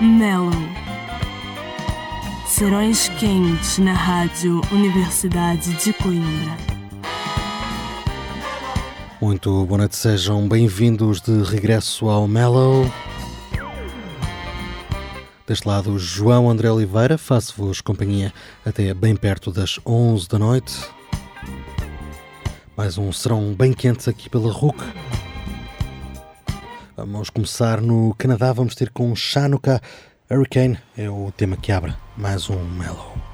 Mellow. Serões quentes na Rádio Universidade de Coimbra. Muito boa noite, sejam bem-vindos de regresso ao Mellow. Deste lado, João André Oliveira, faço-vos companhia até bem perto das 11 da noite. Mais um serão bem quentes aqui pela RUC. Vamos começar no Canadá, vamos ter com Chanukah Hurricane, é o tema que abre mais um Mellow.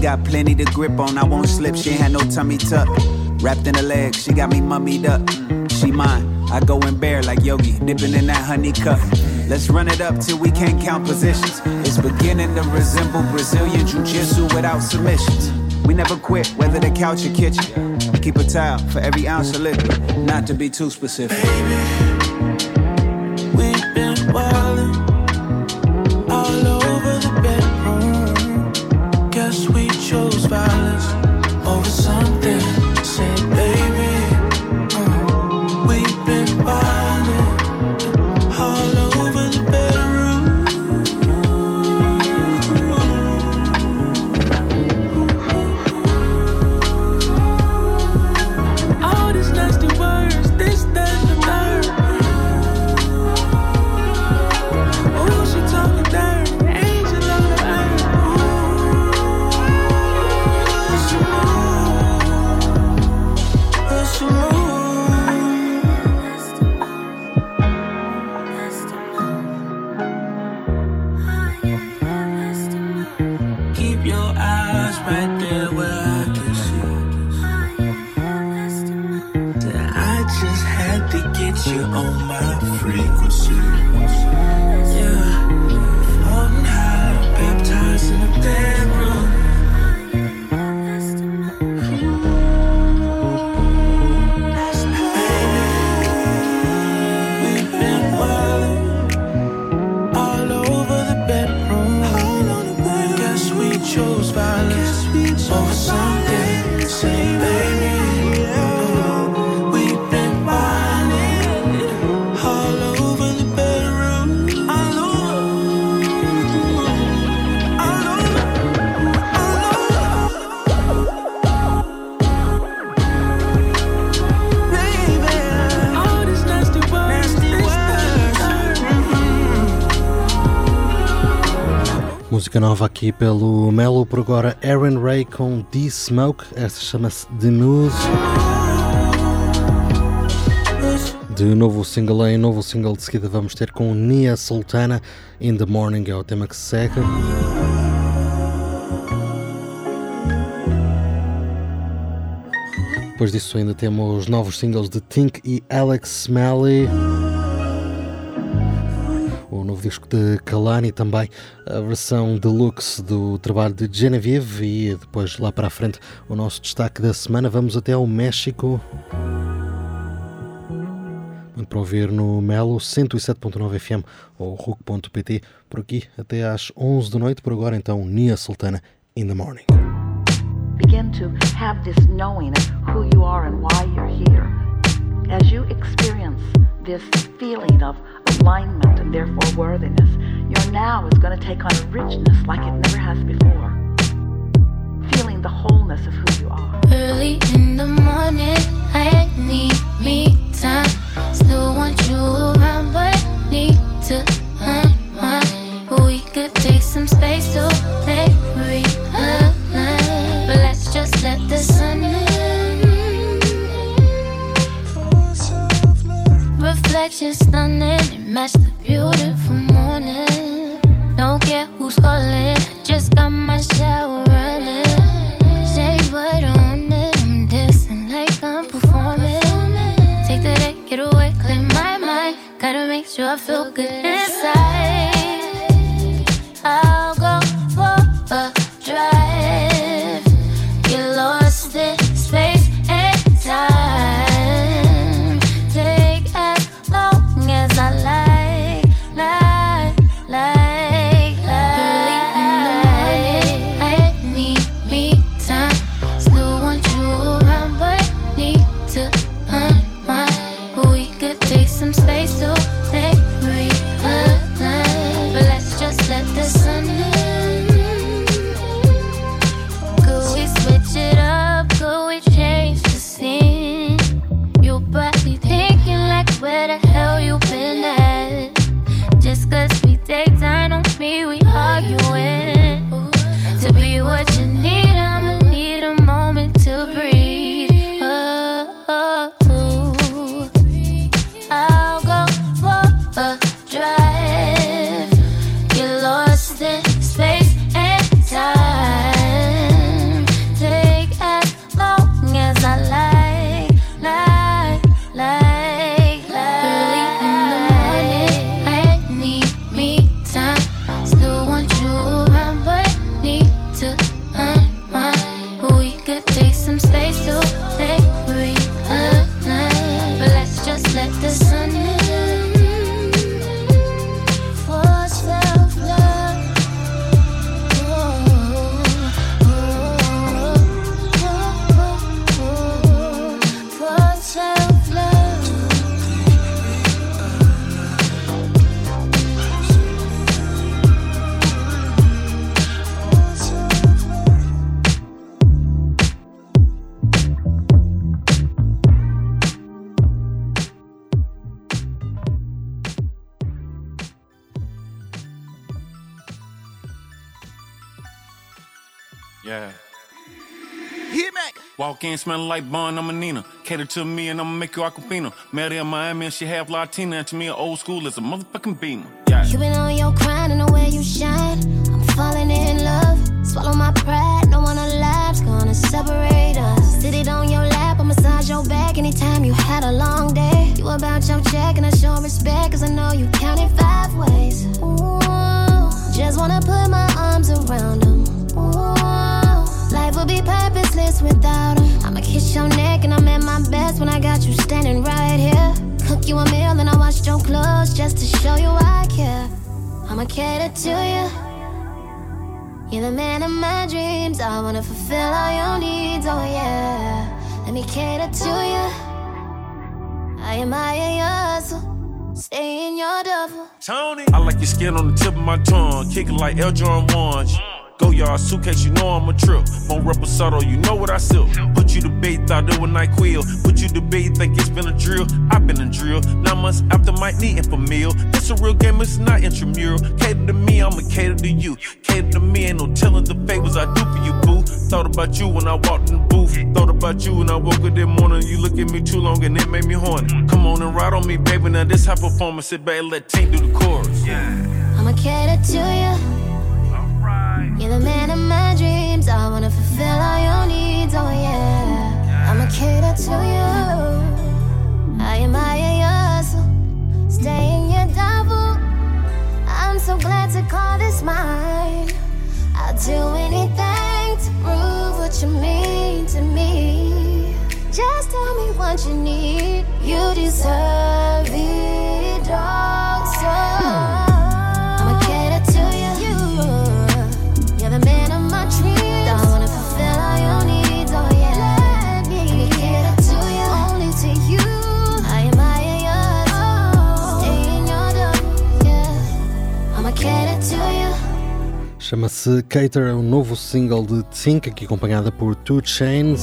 Got plenty to grip on, I won't slip. She had no tummy tuck. Wrapped in her legs, she got me mummied up. Mm, she mine, I go in bare like Yogi, dipping in that honey cup. Let's run it up till we can't count positions. It's beginning to resemble Brazilian Jiu Jitsu without submissions. We never quit, whether the couch or kitchen. Keep a towel for every ounce of liquid, not to be too specific. Baby. Música pelo Melo, por agora Aaron Ray com D-Smoke, esta chama-se The Muse. De novo single em novo single de seguida vamos ter com Nia Sultana, In the Morning é o tema que se segue. Depois disso ainda temos novos singles de Tink e Alex Smalley novo disco de Kalani, também a versão deluxe do trabalho de Genevieve e depois lá para a frente o nosso destaque da semana. Vamos até ao México. Muito para ouvir no Melo 107.9 FM ou RUC.pt por aqui até às 11 da noite. Por agora, então, Nia Sultana in the morning. Begin to have this knowing of who you are and why you're here. As you experience this feeling of alignment and therefore worthiness, your now is going to take on a richness like it never has before. Feeling the wholeness of who you are. Early in the morning, I need me time. Still want you around, but need to unwind. We could take some space to reflection stunning. It match the beautiful morning. Don't care who's calling. Just got my shower running. Say what on it. I'm dancing like I'm performing. Take the day, get away, clear my mind. Gotta make sure I feel good inside. Smelling like Bond, I'm a Nina. Cater to me and I'ma make you Aquafina. Married in Miami and she half Latina. And to me, old school is a motherfucking beamer. Yeah. You been on your grind and the way you shine. I'm falling in love. Swallow my pride, no one alive's gonna separate us. Sit it on your lap, I massage your back anytime you had a long day. You about your check and I show respect, cause I know you counted five ways. Ooh, just wanna put my arms around them. Ooh, life would be purposeless without them. I'ma kiss your neck and I'm at my best when I got you standing right here. Cook you a meal, then I wash your clothes just to show you I care. I'ma cater to you. You're the man of my dreams. I wanna fulfill all your needs. Oh yeah, let me cater to you. I admire your hustle. Stay in your double. Tony, I like your skin on the tip of my tongue, kicking like Air Jordan ones. Go yard suitcase, you know I'm a trip. More reposado, you know what I sell. Put you to bait, thought it was NyQuil. Put you to bait, think it's been a drill. I've been a drill. Nine months after my knee for meal. It's a real game, it's not intramural. Cater to me, I'ma cater to you. Cater to me, ain't no telling the favors I do for you, boo. Thought about you when I walked in the booth. Thought about you when I woke up that morning. You look at me too long and it made me horny. Come on and ride on me, baby. Now this high performance, sit back and let Tink do the chorus. Yeah. I'ma cater to you. You're the man of my dreams. I wanna fulfill all your needs. Oh yeah, I'ma cater to you. I admire your hustle. Stay in your double. I'm so glad to call this mine. I'll do anything to prove what you mean to me. Just tell me what you need. You deserve it all. So. Chama-se Cater, é um novo single de Tink, aqui acompanhada por Two Chains.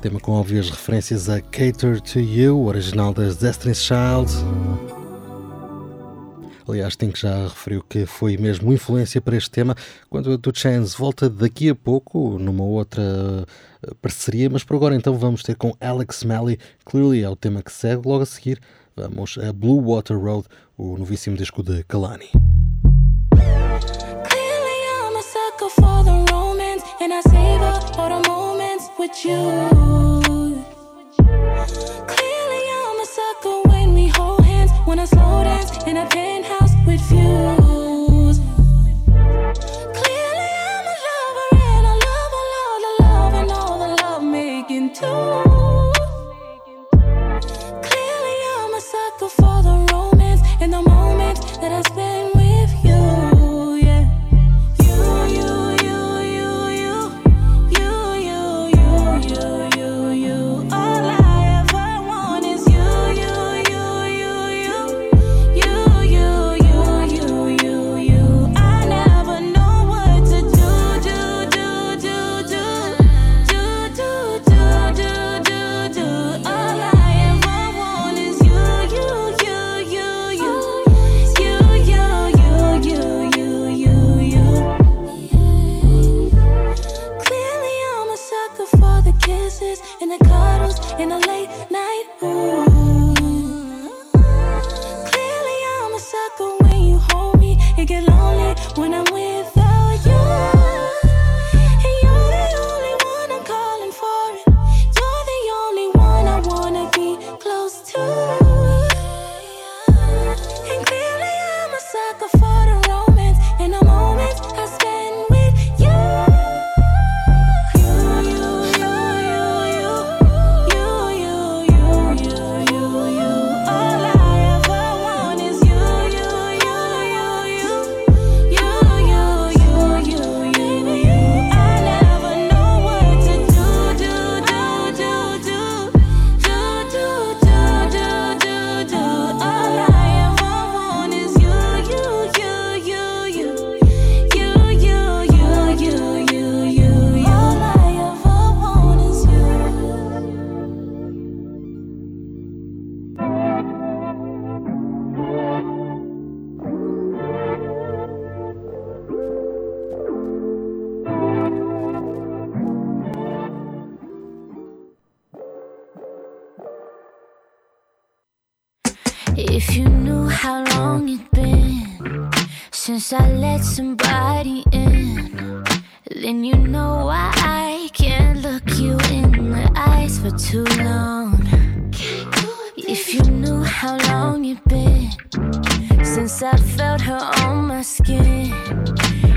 Tema com óbvias referências a Cater to You, original das Destiny's Child. Aliás, Tink já referiu que foi mesmo influência para este tema, quando a Two Chains volta daqui a pouco numa outra eh, parceria, mas por agora então vamos ter com Alex Malley, Clearly é o tema que segue, logo a seguir Vamos a Blue Water Road, o novíssimo disco de Kalani. when I slow dance in a penthouse with you. Once I let somebody in, then you know why I can't look you in the eyes for too long. If you knew how long it'd been since I felt her on my skin,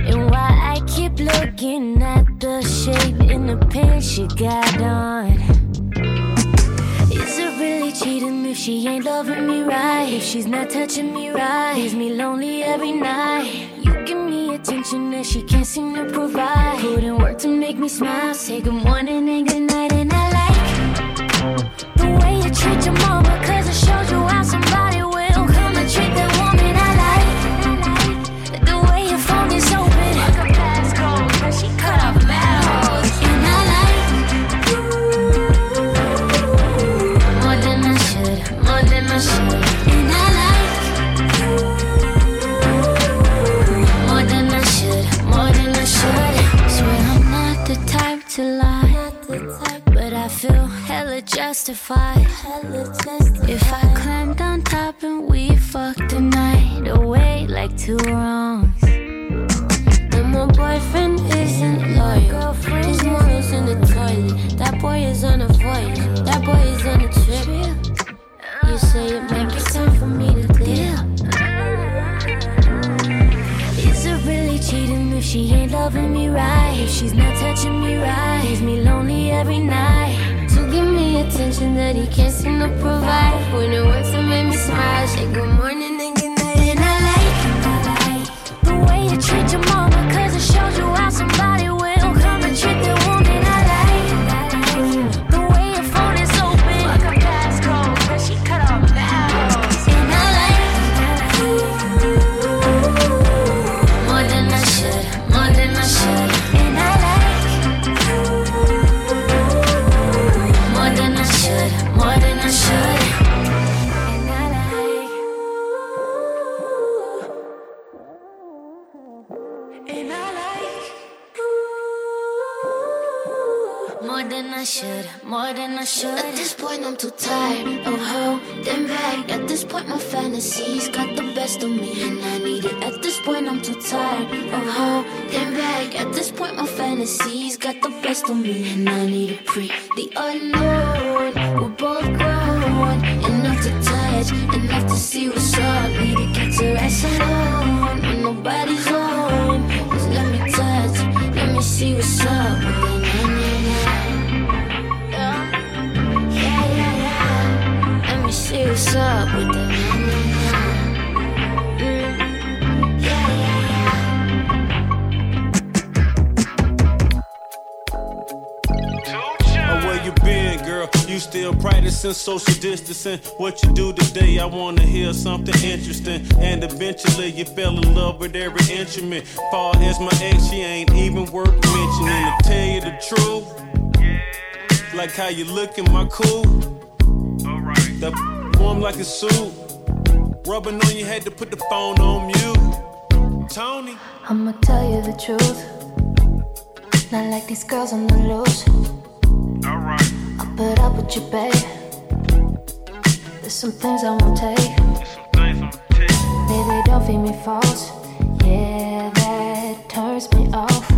and why I keep looking at the shape in the pants she got on. Is it really cheating if she ain't loving me right? If she's not touching me right, leaves me lonely every night. smile, say good morning. edge enough to see what's up. medicine, social distancing. What you do today, I wanna hear something interesting. And eventually you fell in love with every instrument. Far as my ex, she ain't even worth mentioning. To tell you the truth, like how you look in my cool. Alright. That warm like a suit. Rubbing on your head to put the phone on mute. Tony. I'ma tell you the truth. Not like these girls on the loose. Alright. I'll put up with you, babe. There's some things I won't take. There's. Baby, don't feed me false. Yeah, that turns me off.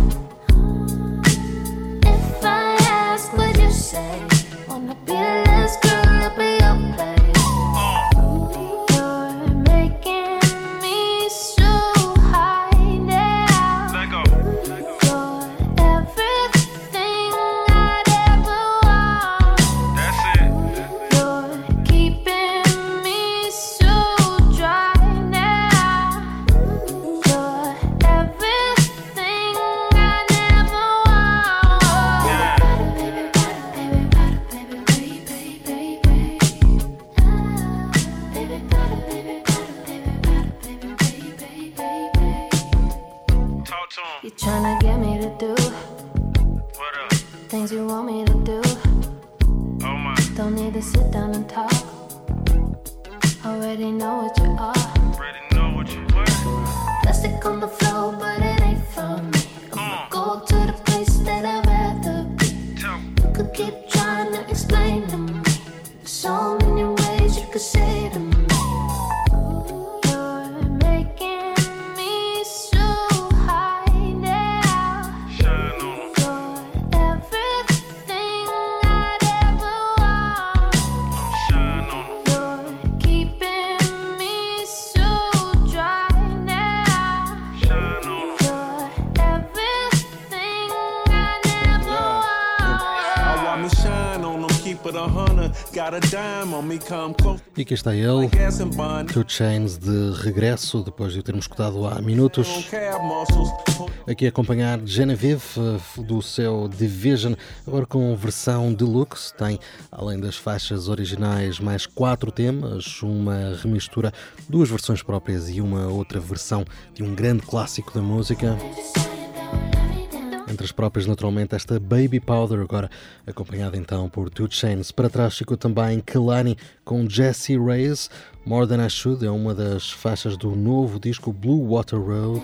If I ask, would you say? Wanna be a last girl? You're tryna get me to do things you want me to do. Oh Don't need to sit down and talk. Already know what E aqui está ele, Two Chains de regresso, depois de o termos escutado há minutos. Aqui a acompanhar Genevieve eh, do seu Division, agora com versão deluxe. Tem, além das faixas originais, mais quatro temas, uma remistura, duas versões próprias e uma outra versão de um grande clássico da música. Entre as próprias, naturalmente, esta Baby Powder, agora acompanhada então por Two Chains. Para trás ficou também Kalani com Jesse Reyes. More Than I Should é uma das faixas do novo disco Blue Water Road.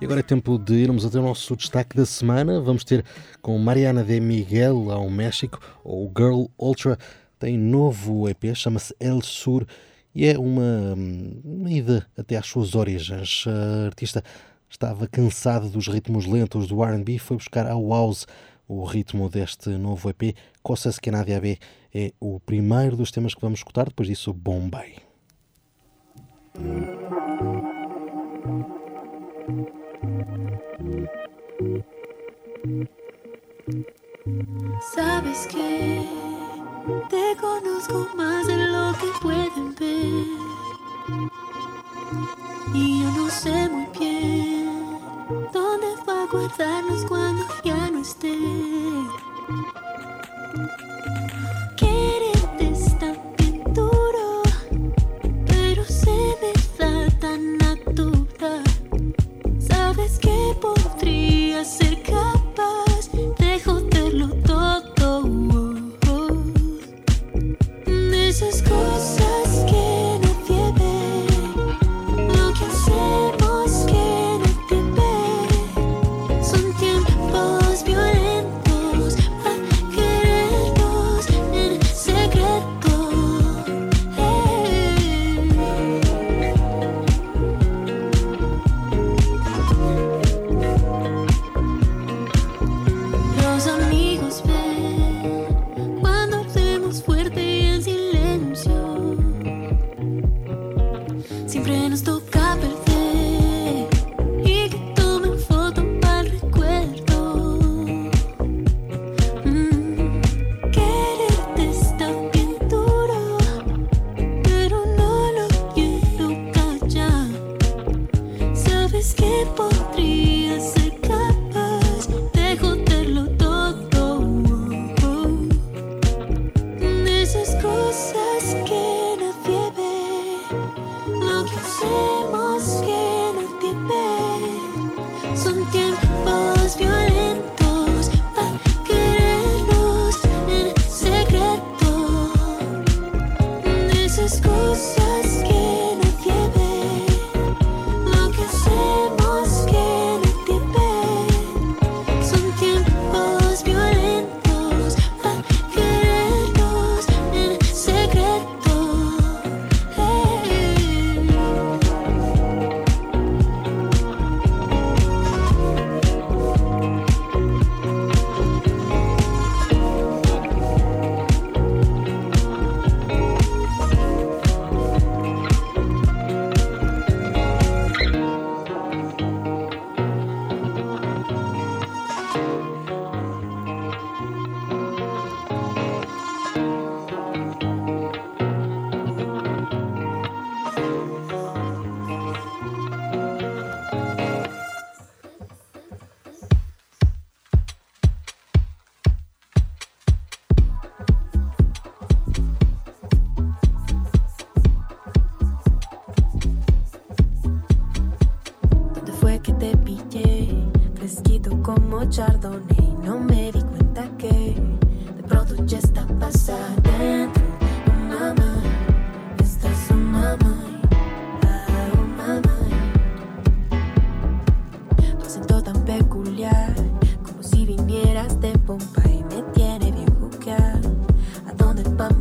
E agora é tempo de irmos até o nosso destaque da semana. Vamos ter com Mariana de Miguel ao México, ou Girl Ultra. Tem novo EP, chama-se El Sur e é uma, uma ida até às suas origens. A artista estava cansado dos ritmos lentos do RB e foi buscar ao house o ritmo deste novo EP. Coisas que Nadia B é o primeiro dos temas que vamos escutar, depois disso Bombay. Sabes que te conozco más de lo que pueden ver. Y yo no sé muy bien dónde va a guardarnos cuando ya no esté.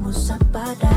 kamu sabar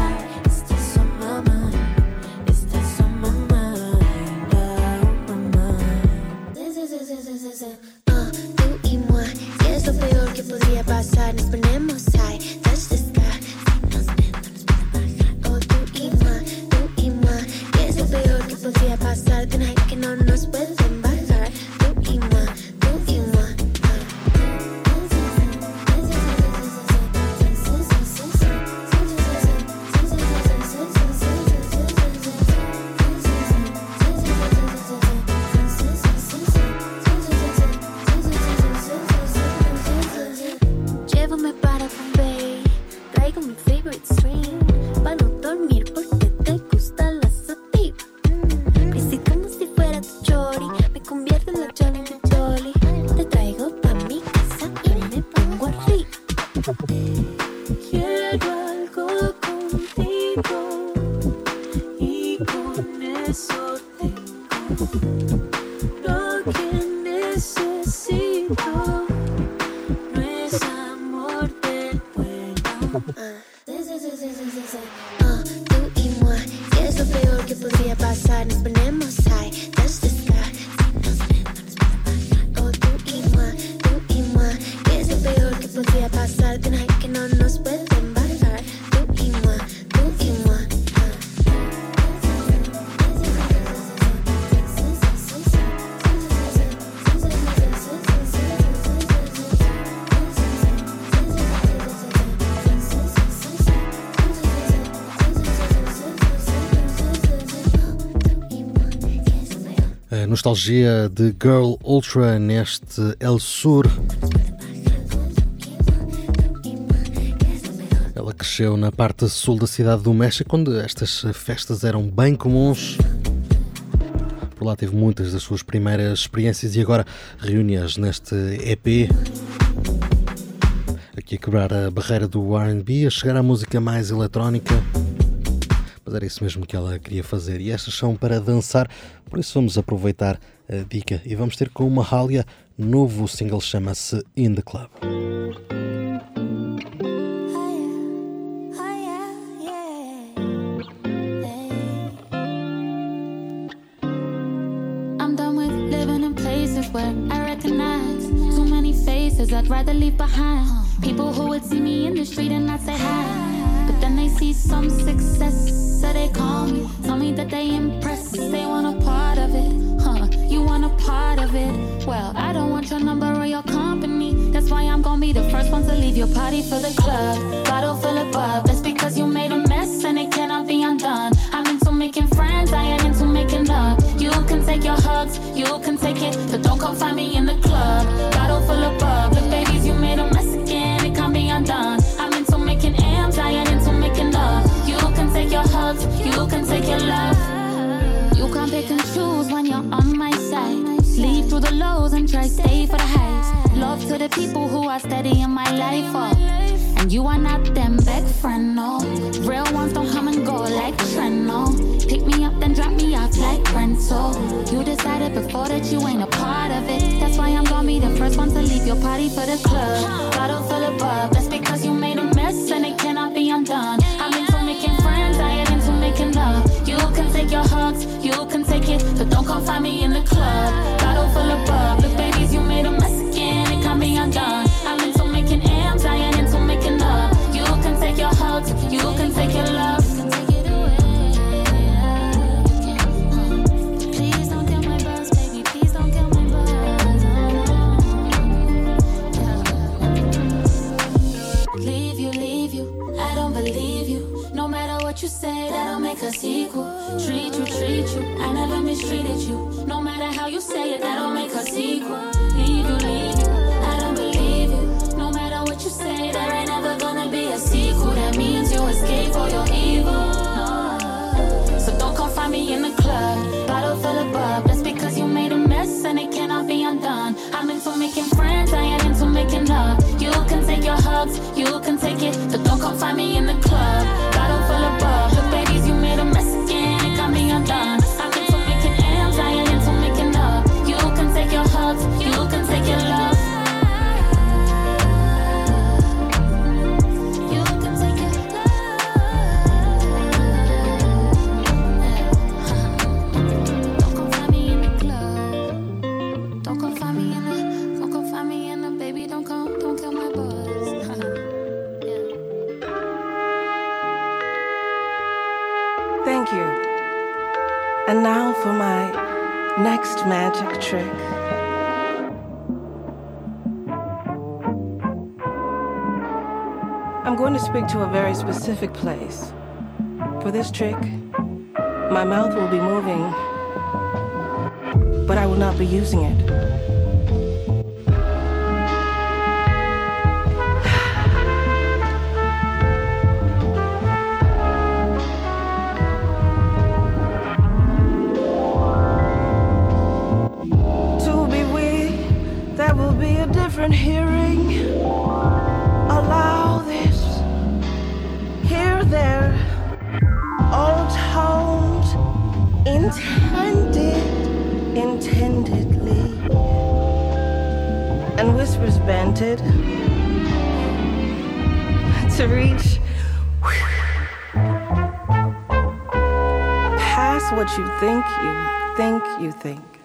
nostalgia de Girl Ultra neste El Sur. Ela cresceu na parte sul da cidade do México, onde estas festas eram bem comuns. Por lá teve muitas das suas primeiras experiências e agora reúne-as neste EP. Aqui a quebrar a barreira do RB, a chegar à música mais eletrónica mas era isso mesmo que ela queria fazer. E estas são para dançar, por isso vamos aproveitar a dica e vamos ter com uma Halia, novo single chama-se In the Club. I'd rather leave behind. People who would see me in the street and not say hi. Then they see some success so they call me. Tell me that they impressed, they want a part of it. Huh, you want a part of it? Well, I don't want your number or your company. That's why I'm gonna be the first one to leave your party for the club. Bottle full of bub, that's because you made a mess and it cannot be undone. I'm into making friends, I am into making love. You can take your hugs, you can take it, but don't come find me in the club. Bottle full of bub, on my side. Sleep through the lows and try stay for the highs. Love to the people who are steady in my life. Oh. And you are not them back friend, no. Real ones don't come and go like trend, no. Pick me up, then drop me off like rental. You decided before that you ain't a part of it. That's why I'm gonna be the first one to leave your party for the club. Bottle full of bub, that's because you it, but don't come find me in the club. Bottle full of bub, make us equal. Treat you, treat you, I never mistreated you. No matter how you say it, that'll make us equal. Leave you, leave you, I don't believe you. No matter what you say, there ain't ever gonna be a sequel. That means you escape or you're evil. So don't come find me in the club, bottle full of bub. That's because you made a mess and it cannot be undone. I'm into making friends, I ain't into making love. You can take your hugs, you can take it, but don't come find me in the club. Magic I'm going to speak to a very specific place. For this trick, my mouth will be moving, but I will not be using it. Intended intendedly, and whispers banted to reach past what you think you think you think.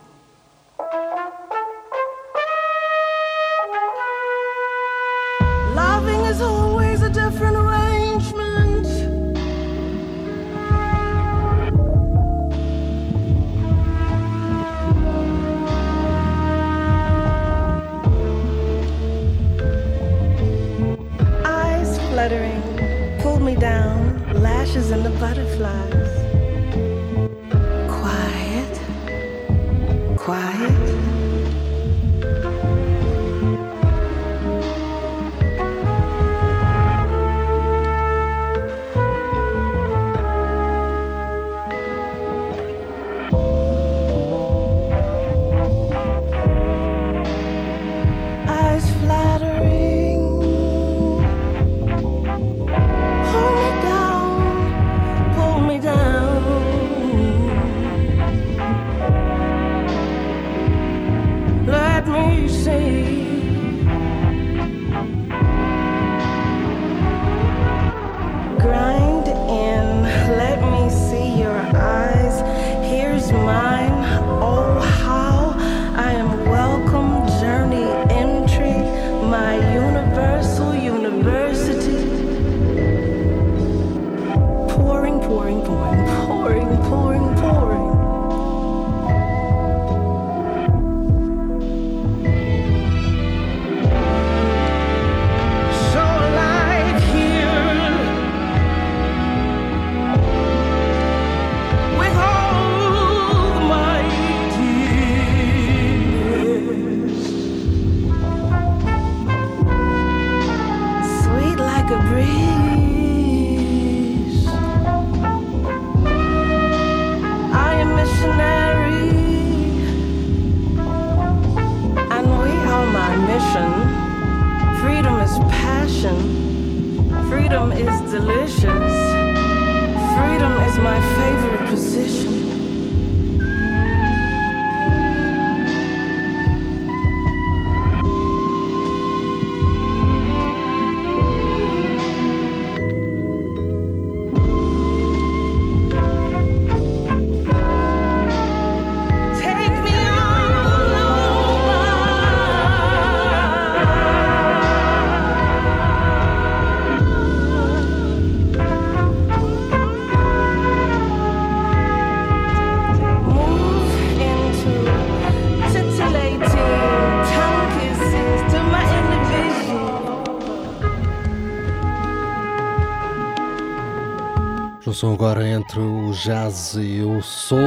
Junção agora entre o jazz e o soul.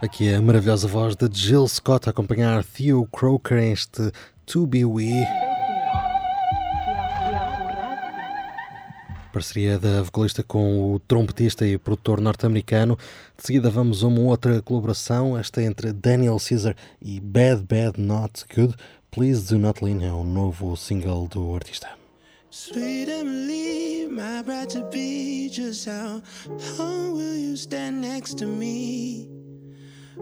Aqui é a maravilhosa voz de Jill Scott a acompanhar Theo Croker este To Be We. Parceria da vocalista com o trompetista e produtor norte-americano. De seguida vamos a uma outra colaboração, esta entre Daniel Caesar e Bad Bad Not Good. Please Do Not Lean é o novo single do artista. Sweet Emily, my bride to be, just how long will you stand next to me?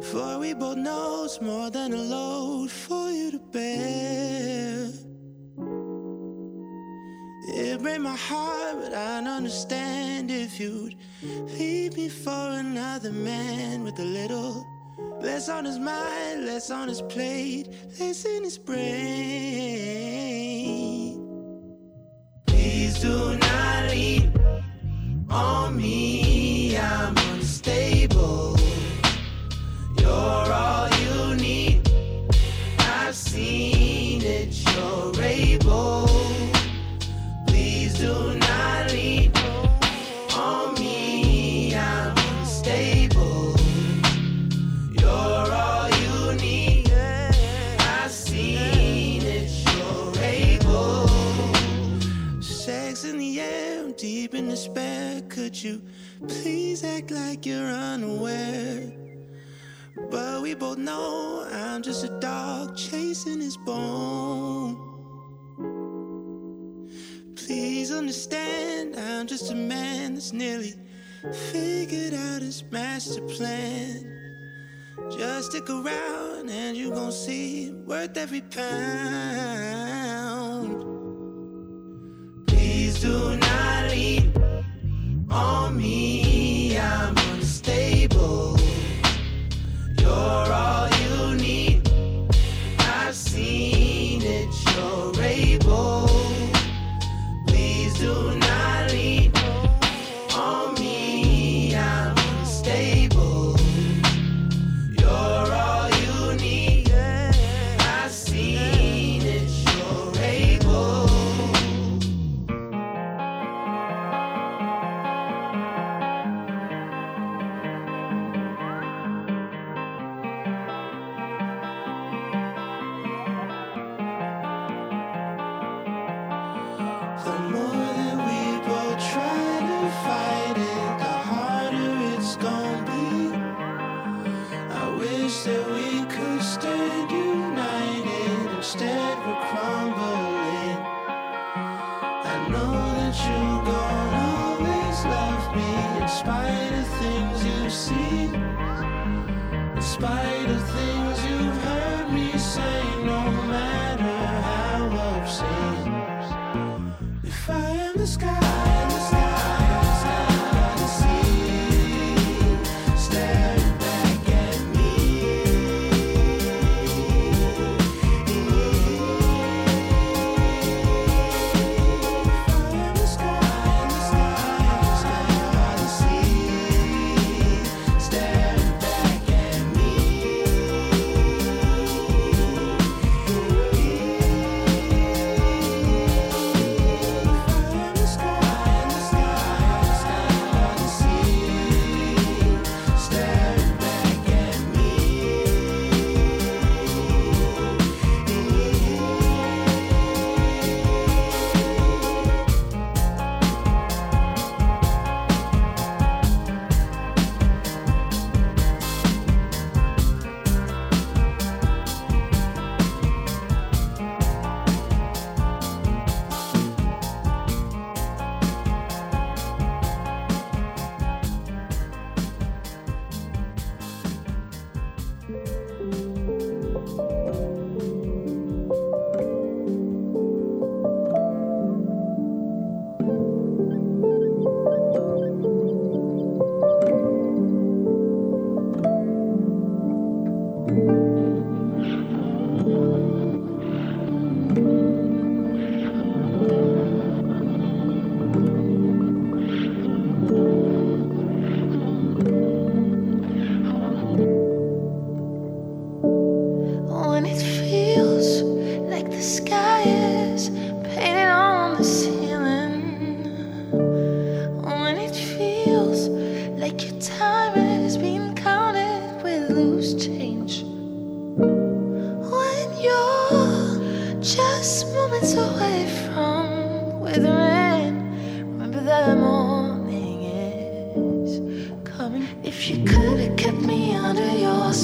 For we both know it's more than a load for you to bear. It break my heart, but I'd understand if you'd leave me for another man with a little less on his mind, less on his plate, less in his brain. Please do not lean on me. I'm unstable. You're all you need. I've seen it. You're able. Please do in despair. Could you please act like you're unaware? But we both know I'm just a dog chasing his bone. Please understand, I'm just a man that's nearly figured out his master plan. Just stick around and you gon' see worth every pound.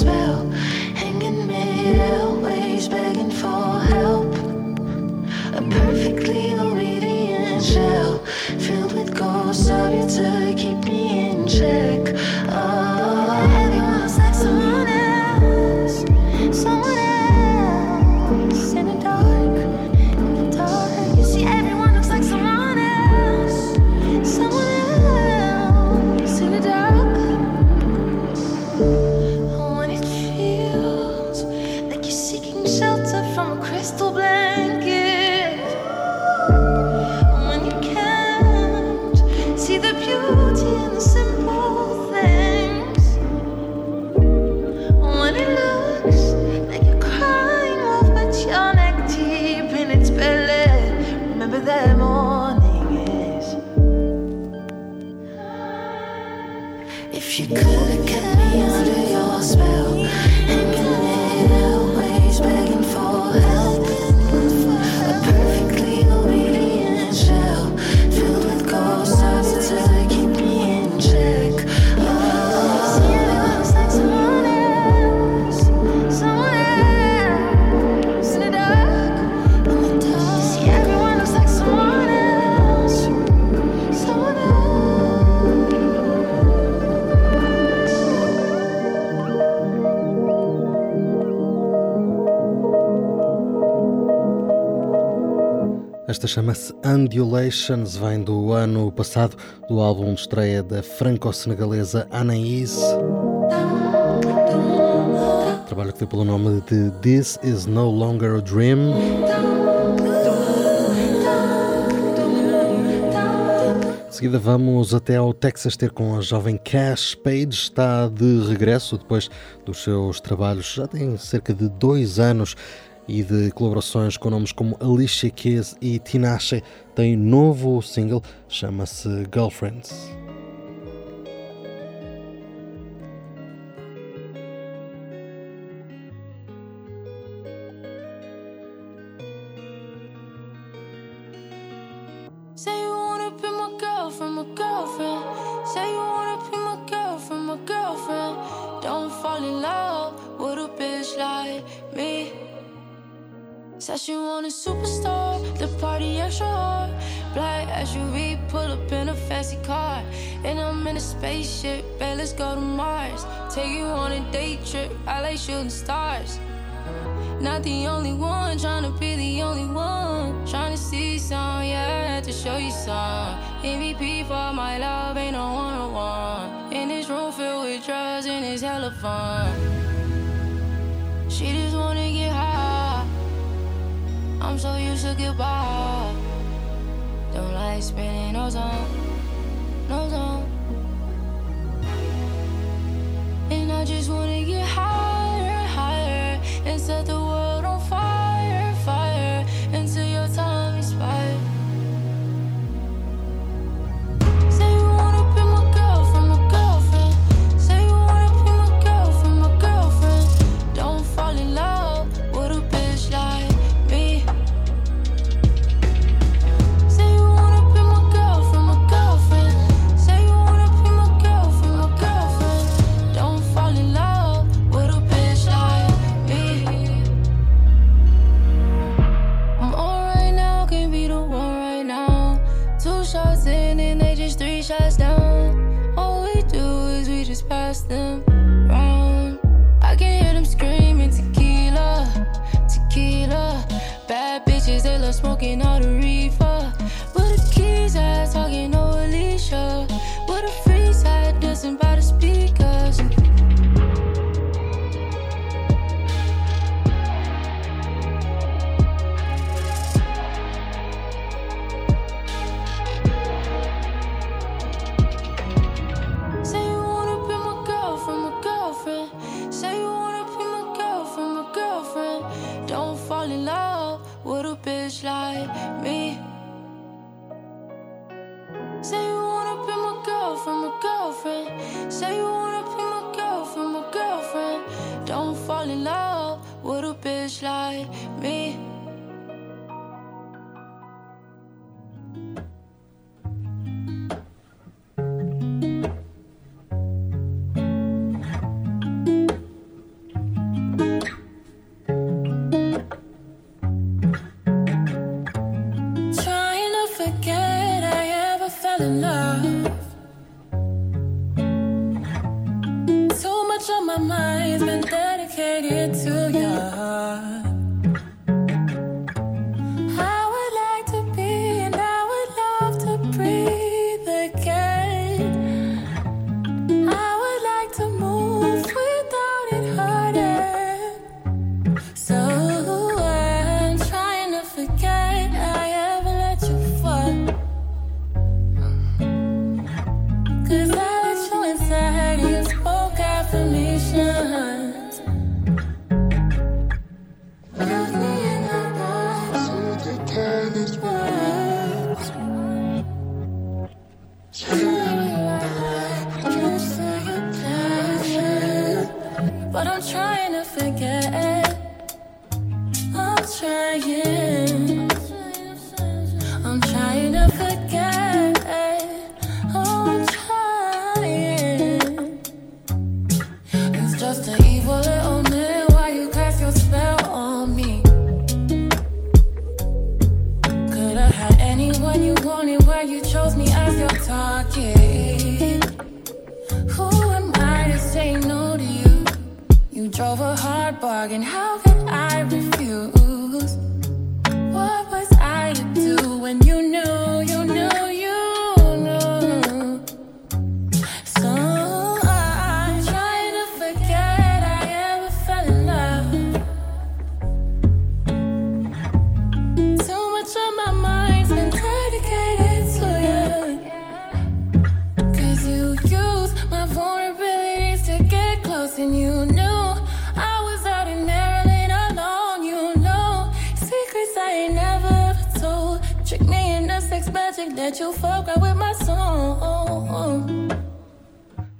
Under chama-se Undulations, vem do ano passado, do álbum de estreia da franco-senegalesa Anaïs. Trabalho que tem pelo nome de This Is No Longer a Dream. De seguida vamos até ao Texas ter com a jovem Cash Page, está de regresso depois dos seus trabalhos, já tem cerca de dois anos e de colaborações com nomes como Alicia Keys e Tinashe, tem novo single, chama-se Girlfriends. Shooting stars. Not the only one, trying to be the only one. Trying to see some, yeah, to show you some. MVP for my love, ain't no one on one. In this room filled with drugs, and it's hella fun. She just wanna get high. I'm so used to goodbye. Don't like spending no time, no time. And I just wanna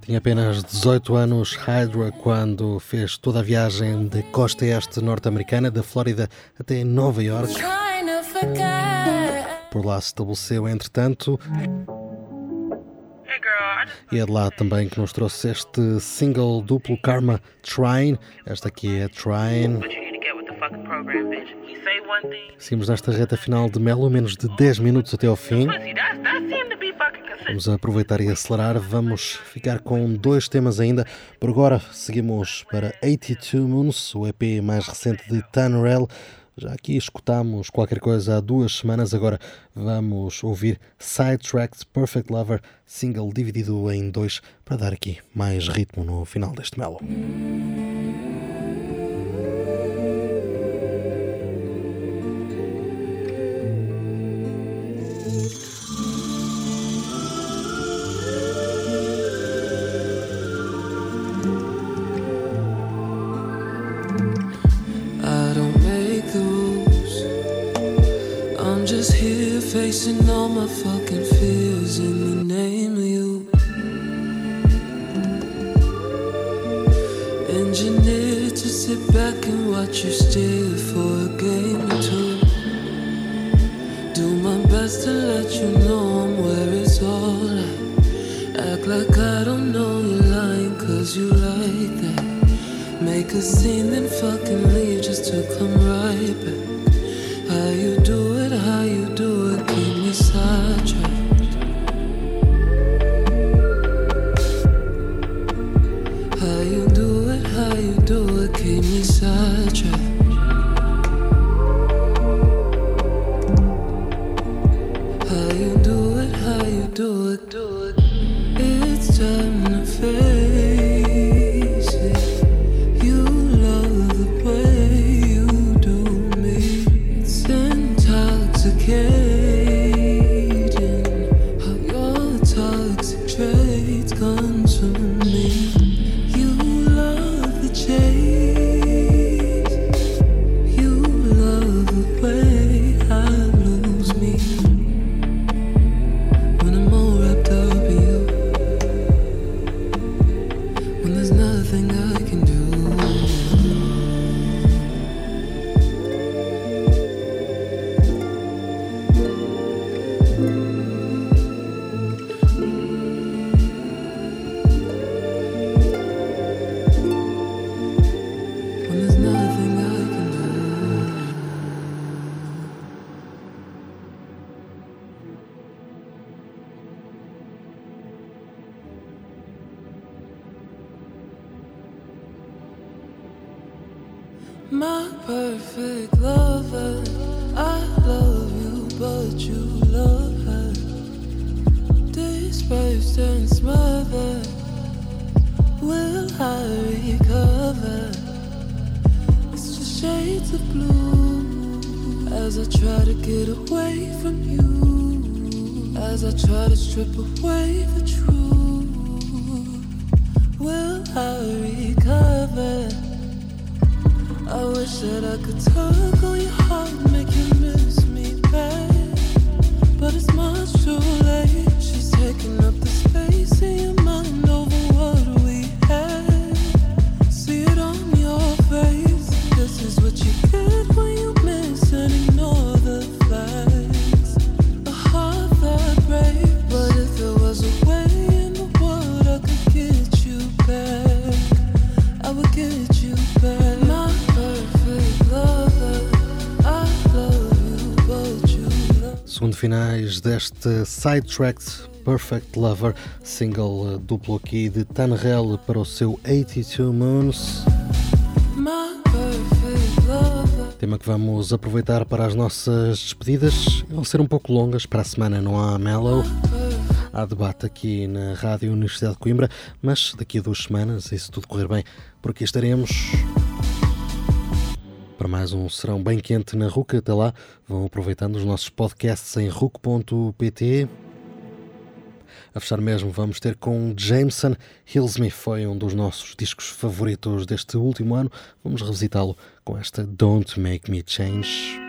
Tinha apenas 18 anos Hydra quando fez toda a viagem de costa este norte-americana, da Flórida até Nova York. Por lá se estabeleceu, entretanto. E é de lá também que nos trouxe este single duplo Karma Trine. Esta aqui é Trine. Seguimos nesta reta final de Melo, menos de 10 minutos até ao fim. Vamos aproveitar e acelerar. Vamos ficar com dois temas ainda. Por agora, seguimos para 82 Moons, o EP mais recente de Tannerell. Já aqui escutámos qualquer coisa há duas semanas, agora vamos ouvir Sidetracked Perfect Lover, single dividido em dois, para dar aqui mais ritmo no final deste melo. Facing all my fucking fears in the name of you. Engineered to sit back and watch you steer for a game or two. Do my best to let you know I'm where it's all at. Act like I don't know you're lying cause you like that. Make a scene, then fucking leave just to come right back. Finais deste Sidetracked Perfect Lover, single eh, duplo aqui de Tanrel para o seu 82 Moons. Tema que vamos aproveitar para as nossas despedidas. Vão ser um pouco longas, para a semana não há Mellow. Há debate aqui na Rádio Universidade de Coimbra, mas daqui a duas semanas, e se tudo correr bem, por aqui estaremos para mais um serão bem quente na RUC. Até lá, vão aproveitando os nossos podcasts em RUC.pt. A fechar mesmo, vamos ter com Jameson Hills Me, foi um dos nossos discos favoritos deste último ano. Vamos revisitá-lo com esta Don't Make Me Change.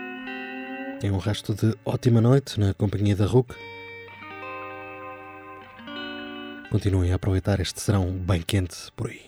Tem um resto de ótima noite na companhia da RUC. Continuem a aproveitar este serão bem quente por aí.